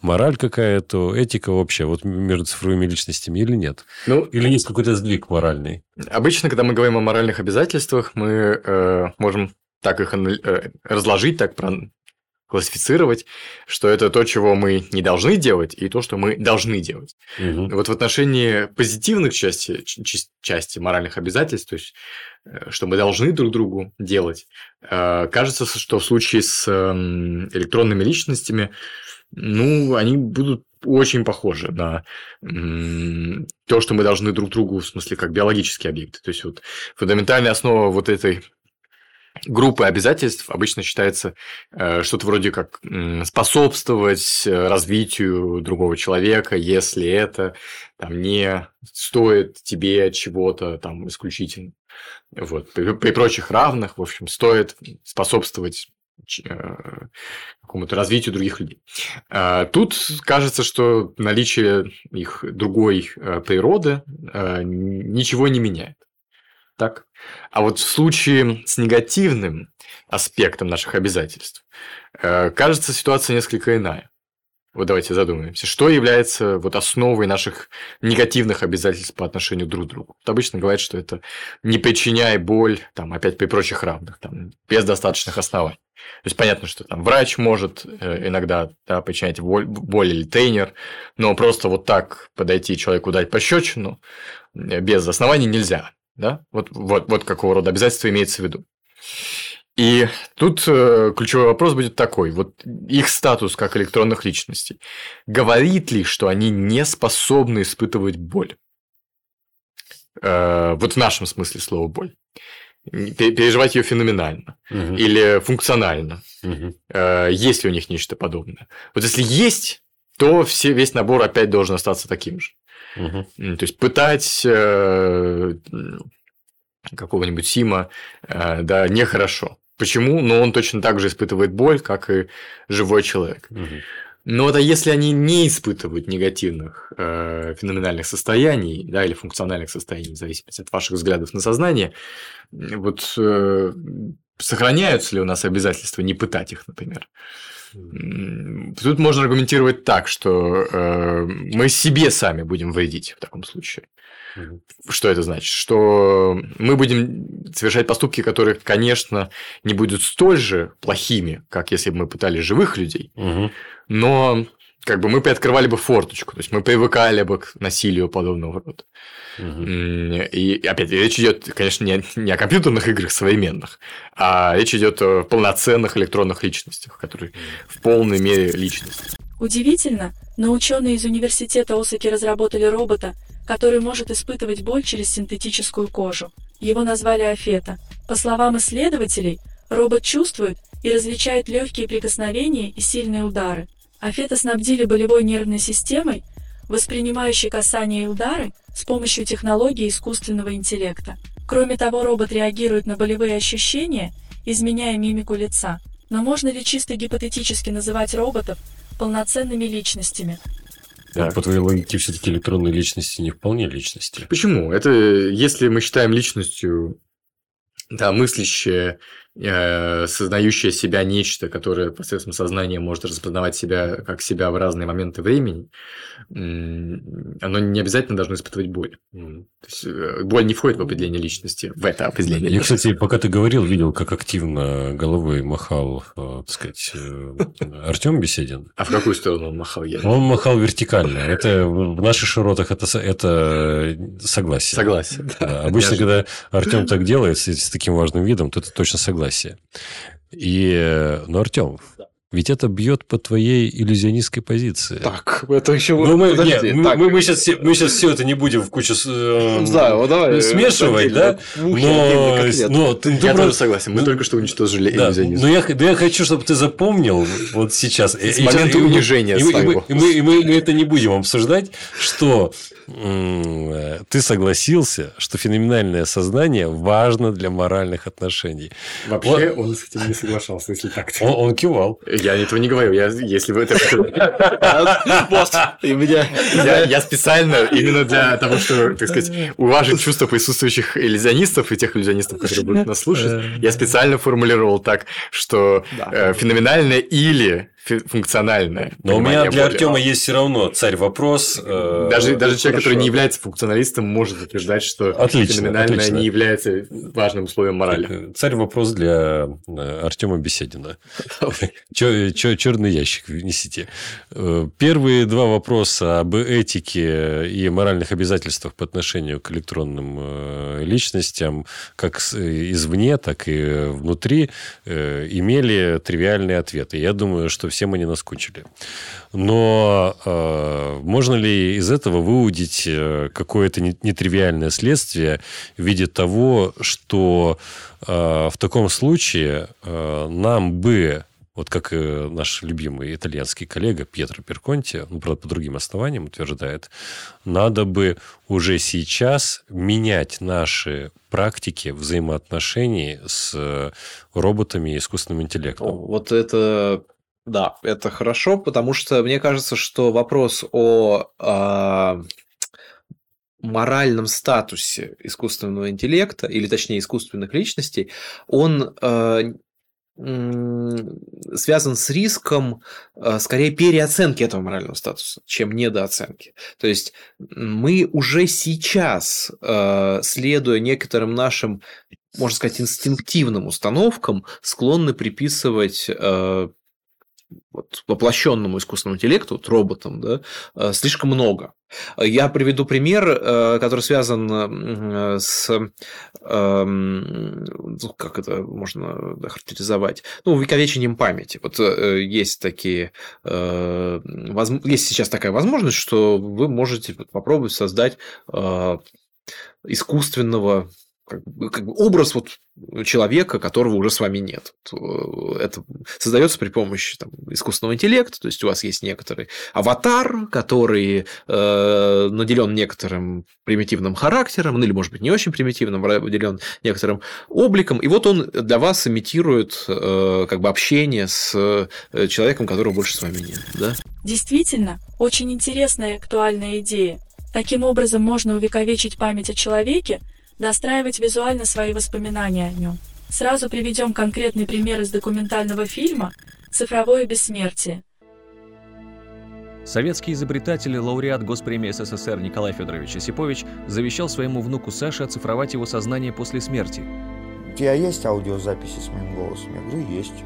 мораль какая-то, этика общая вот между цифровыми личностями или нет? Ну, Или есть какой-то сдвиг моральный? Обычно, когда мы говорим о моральных обязательствах, мы э, можем так их э, разложить, так про- классифицировать, что это то, чего мы не должны делать, и то, что мы должны делать. Мгм. Вот в отношении позитивных части, части моральных обязательств, то есть, э, что мы должны друг другу делать, э, кажется, что в случае с эм, электронными личностями, ну, они будут очень похожи на то, что мы должны друг другу, в смысле, как биологические объекты. То есть, вот фундаментальная основа вот этой группы обязательств обычно считается э, что-то вроде как м, способствовать э, развитию другого человека, если это там, не стоит тебе чего-то там исключительно. Вот. При, при прочих равных, в общем, стоит способствовать э, какому-то развитию других людей. А, Тут кажется, что наличие их другой э, природы э, ничего не меняет. Так? А вот в случае с негативным аспектом наших обязательств, э, кажется, ситуация несколько иная. Вот давайте задумаемся, что является вот основой наших негативных обязательств по отношению друг к другу. Вот обычно говорят, что это не причиняй боль, там, опять при прочих равных, там, без достаточных оснований. То есть понятно, что там врач может э, иногда да, причинять боль, боль или тренер, но просто вот так подойти человеку дать пощечину э, без оснований нельзя. Да? Вот, вот, вот какого рода обязательства имеется в виду. И тут э, ключевой вопрос будет такой. Вот их статус как электронных личностей говорит ли, что они не способны испытывать боль? Э, вот в нашем смысле слова боль. Пе- Переживать ее феноменально Мгм. или функционально. Э, есть ли у них нечто подобное? Вот если есть, то все, весь набор опять должен остаться таким же. М, То есть пытать э, какого-нибудь Сима, э, да, нехорошо. Почему? Ну, он точно так же испытывает боль, как и живой человек. Мгм. Но это если они не испытывают негативных э, феноменальных состояний, да, или функциональных состояний, в зависимости от ваших взглядов на сознание, вот э, сохраняются ли у нас обязательства не пытать их, например? М, Тут можно аргументировать так, что э, мы себе сами будем вредить в таком случае. Что это значит? Что мы будем совершать поступки, которые, конечно, не будут столь же плохими, как если бы мы пытали живых людей, Мгм. но как бы мы приоткрывали бы форточку, то есть мы привыкали бы к насилию подобного рода. М, И опять речь идет, конечно, не, не о компьютерных играх современных, а речь идет о полноценных электронных личностях, которые в полной мере личности. Удивительно, но ученые из университета Осаки разработали робота, который может испытывать боль через синтетическую кожу. Его назвали Афета. По словам исследователей, робот чувствует и различает легкие прикосновения и сильные удары. Афета снабдили болевой нервной системой, воспринимающей касания и удары с помощью технологии искусственного интеллекта. Кроме того, робот реагирует на болевые ощущения, изменяя мимику лица. Но можно ли чисто гипотетически называть роботов полноценными личностями? А По твоей логике, все-таки электронные личности не вполне личности. Почему? Это если мы считаем личностью да, мыслящее, сознающее себя нечто, которое посредством сознания может распознавать себя как себя в разные моменты времени, оно не обязательно должно испытывать боль. Мгм. То есть, э, боль не входит в определение личности, в это определение. Я, личности. кстати, пока ты говорил, видел, как активно головой махал, э, так сказать, Артем Беседин. А в какую сторону он махал я? Он махал вертикально. Это в наших широтах это, это согласие. Согласен. Да, Обычно, когда Артем так делает с, с таким важным видом, то это точно согласие. И, э, ну, Артем, ведь это бьет по твоей иллюзионистской позиции. Так, это еще... Ну, мы, подожди, не, мы, так. мы, мы сейчас, все- мы сейчас все это не будем в кучу э, Да, вот давай. смешивать, да? Но, нет. но ты, Я тоже согласен. Мы ну, только что уничтожили да, иллюзионизм. но я, да я хочу, чтобы ты запомнил вот сейчас. С момента унижения и, мы- и мы- своего. и мы, и мы- мы это не будем обсуждать, что э, ты согласился, что феноменальное сознание важно для моральных отношений. Вообще он с этим не соглашался, если так. Он, он кивал. Я этого не говорю. Я, если вы это... Вот. Я, специально именно для того, чтобы, так сказать, уважить чувства присутствующих иллюзионистов и тех иллюзионистов, которые будут нас слушать, я специально формулировал так, что э, феноменальное или функциональное. Но у меня для боли. Артема есть все равно царь вопрос. Э, даже даже человек, который не является функционалистом, может утверждать, что отлично, феноменальное отлично. не является важным условием морали. Так, царь вопрос для э, Артема Беседина. Черный ящик несите. Э, первые два вопроса об этике и моральных обязательствах по отношению к электронным э, личностям, как извне, так и внутри, имели тривиальные ответы. Я думаю, что всем они наскучили. Но э, можно ли из этого выудить э, какое-то нетривиальное следствие в виде того, что э, в таком случае э, нам бы вот как наш любимый итальянский коллега Пьетро Перконти, ну, правда, по другим основаниям утверждает, надо бы уже сейчас менять наши практики взаимоотношений с роботами и искусственным интеллектом. Вот это да, это хорошо, потому что мне кажется, что вопрос о э, моральном статусе искусственного интеллекта, или точнее искусственных личностей, он э, связан с риском э, скорее переоценки этого морального статуса, чем недооценки. То есть мы уже сейчас, следуя некоторым нашим, можно сказать, инстинктивным установкам, склонны приписывать вот, воплощенному искусственному интеллекту, вот роботам, да, э, слишком много. Я приведу пример, э, который связан э, с, эм, ну, как это можно характеризовать, ну, увековечением памяти. Вот есть такие, есть сейчас такая возможность, что вы можете попробовать создать искусственного как бы, образ вот человека, которого уже с вами нет. Э, это создается при помощи там, искусственного интеллекта, то есть у вас есть некоторый аватар, который э, наделен некоторым примитивным характером, ну или может быть не очень примитивным, наделен некоторым обликом, и вот он для вас имитирует э, как бы общение с э, человеком, которого больше с вами нет. Да? Действительно, очень интересная и актуальная идея. Таким образом можно увековечить память о человеке, достраивать визуально свои воспоминания о нем. Сразу приведем конкретный пример из документального фильма «Цифровое бессмертие». Советский изобретатель и лауреат Госпремии СССР Николай Федорович Осипович завещал своему внуку Саше оцифровать его сознание после смерти. У тебя есть аудиозаписи с моим голосом? Я говорю, есть.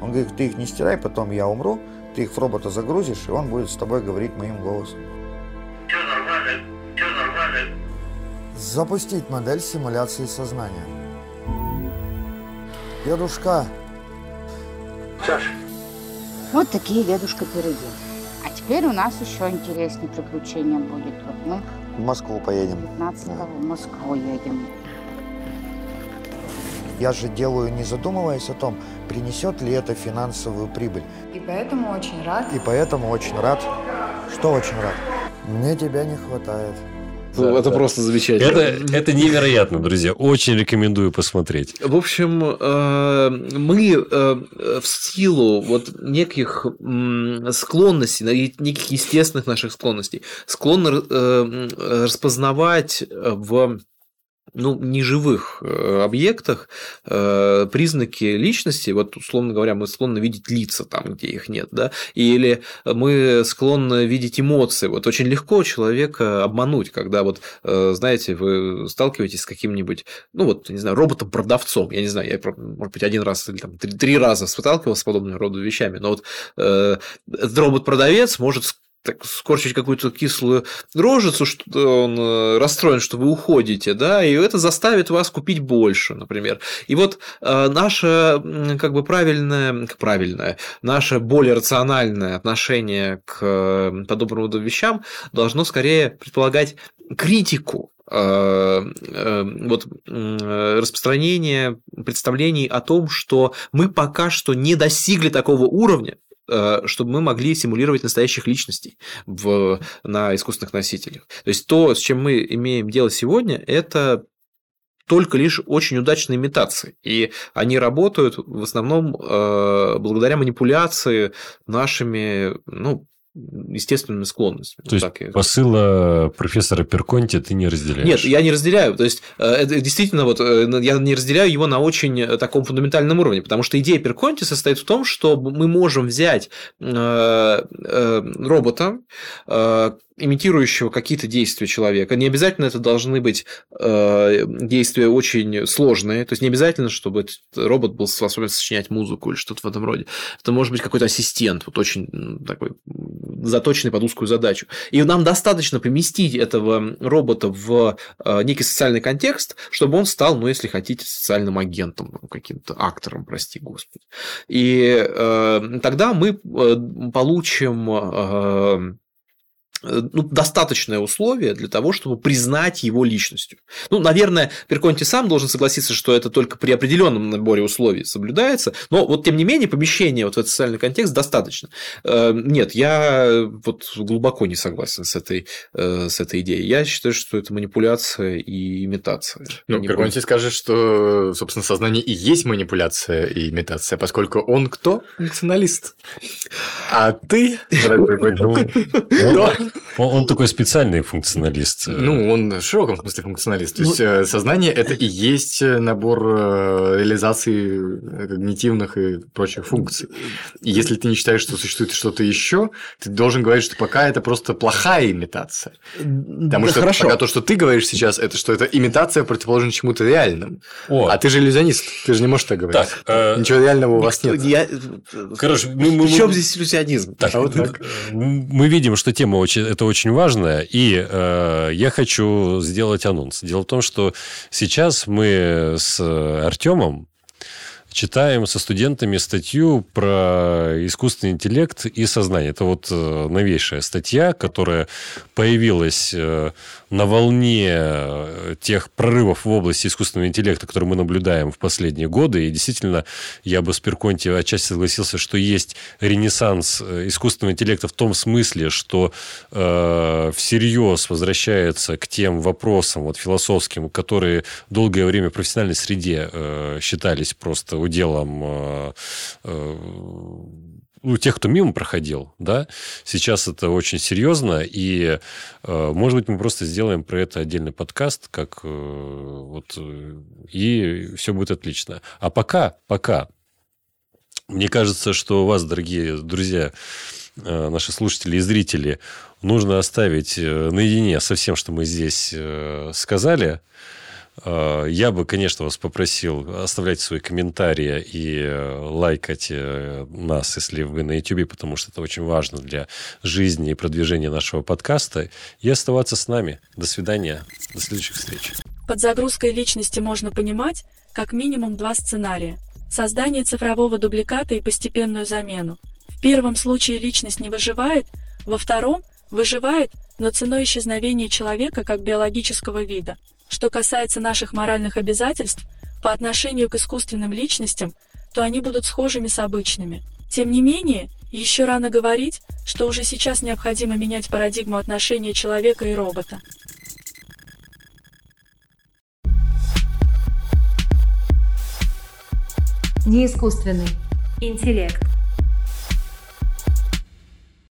Он говорит, ты их не стирай, потом я умру, ты их в робота загрузишь, и он будет с тобой говорить моим голосом. Все нормально, все нормально. Запустить модель симуляции сознания. Дедушка. Саша. Вот такие дедушка пироги. А теперь у нас еще интереснее приключения будет. Вот мы в Москву поедем. 15 да. в Москву едем. Я же делаю, не задумываясь о том, принесет ли это финансовую прибыль. И поэтому очень рад. И поэтому очень рад. Что очень рад? Мне тебя не хватает. Да, это да. просто замечательно. Это, это невероятно, друзья. Очень рекомендую посмотреть. В общем, э, мы э, в силу вот неких склонностей, неких естественных наших склонностей, склонны э, распознавать в ну, неживых э, объектах э, признаки личности, вот, условно говоря, мы склонны видеть лица там, где их нет, да, или мы склонны видеть эмоции. Вот очень легко человека обмануть, когда вот, э, знаете, вы сталкиваетесь с каким-нибудь, ну, вот, не знаю, роботом-продавцом, я не знаю, я, может быть, один раз или там три, три раза сталкивался с подобными роду вещами, но вот э, робот-продавец может так, скорчить какую-то кислую рожицу, что он э, расстроен, что вы уходите, да, и это заставит вас купить больше, например. И вот э, наше как бы правильное, правильное, наше более рациональное отношение к подобного рода вещам должно скорее предполагать критику э, вот распространение представлений о том, что мы пока что не достигли такого уровня, Э, чтобы мы могли симулировать настоящих личностей в, на искусственных носителях. То есть то, с чем мы имеем дело сегодня, это только лишь очень удачные имитации. И они работают в основном э, благодаря манипуляции нашими ну, естественными склонностями. То есть Так я- посыла профессора Перконти ты не разделяешь? Нет, я не разделяю. То есть, э, это действительно, вот э, я не разделяю его на очень э, таком фундаментальном уровне, потому что идея Перконти состоит в том, что мы можем взять робота, имитирующего какие-то действия человека. Не обязательно это должны быть э, действия очень сложные. То есть не обязательно, чтобы этот робот был способен сочинять музыку или что-то в этом роде. Это может быть какой-то ассистент, вот очень такой заточенный под узкую задачу. И нам достаточно поместить этого робота в э, некий социальный контекст, чтобы он стал, ну, если хотите, социальным агентом, ну, каким-то актором, прости господи. И э, тогда мы э, получим э, ну, достаточное условие для того, чтобы признать его личностью. Ну, наверное, Перконти сам должен согласиться, что это только при определенном наборе условий соблюдается, но вот тем не менее помещение вот в этот социальный контекст достаточно. Э, Нет, я вот глубоко не согласен с этой, э, с этой идеей. Я считаю, что это манипуляция и имитация. Ну, Перконти более. скажет, что, собственно, сознание и есть манипуляция и имитация, поскольку он кто? Функционалист. А ты, дорогой он, он- такой специальный функционалист. Ну, он в широком смысле функционалист. То есть, э, сознание – это и есть набор э, реализации э, когнитивных и прочих функций. И если ты не считаешь, что существует что-то еще, ты должен говорить, что пока это просто плохая имитация. Потому Да что хорошо. пока то, что ты говоришь сейчас, это что это имитация противоположна чему-то реальному. О, А ты же иллюзионист, ты же не можешь так говорить. так, э, Ничего реального у вас нет. Я... Короче, мы- мы- При чем мы- здесь иллюзионизм? Так, А вот ну, так. э, мы видим, что тема очень, это очень важная, и э, я хочу сделать анонс. Дело в том, что сейчас мы с Артемом читаем со студентами статью про искусственный интеллект и сознание. Это вот э, новейшая статья, которая появилась э, на волне э, тех прорывов в области искусственного интеллекта, которые мы наблюдаем в последние годы. И действительно, я бы с Перконти отчасти согласился, что есть ренессанс искусственного интеллекта в том смысле, что э, всерьез возвращается к тем вопросам вот, философским, которые долгое время в профессиональной среде э, считались просто уделом э, э, ну, тех, кто мимо проходил, да, сейчас это очень серьезно, и, э, может быть, мы просто сделаем про это отдельный подкаст, как э, вот, и все будет отлично. А пока, пока, мне кажется, что у вас, дорогие друзья, э, наши слушатели и зрители, нужно оставить э, наедине со всем, что мы здесь э, сказали. Э, Я бы, конечно, вас попросил оставлять свои комментарии и э, лайкать э, нас, если вы на YouTube, потому что это очень важно для жизни и продвижения нашего подкаста. И оставаться с нами. До свидания. До следующих встреч. Под загрузкой личности можно понимать как минимум два сценария. Создание цифрового дубликата и постепенную замену. В первом случае личность не выживает, во втором выживает, но ценой исчезновения человека как биологического вида. Что касается наших моральных обязательств по отношению к искусственным личностям, то они будут схожими с обычными. Тем не менее, еще рано говорить, что уже сейчас необходимо менять парадигму отношения человека и робота. Не искусственный интеллект.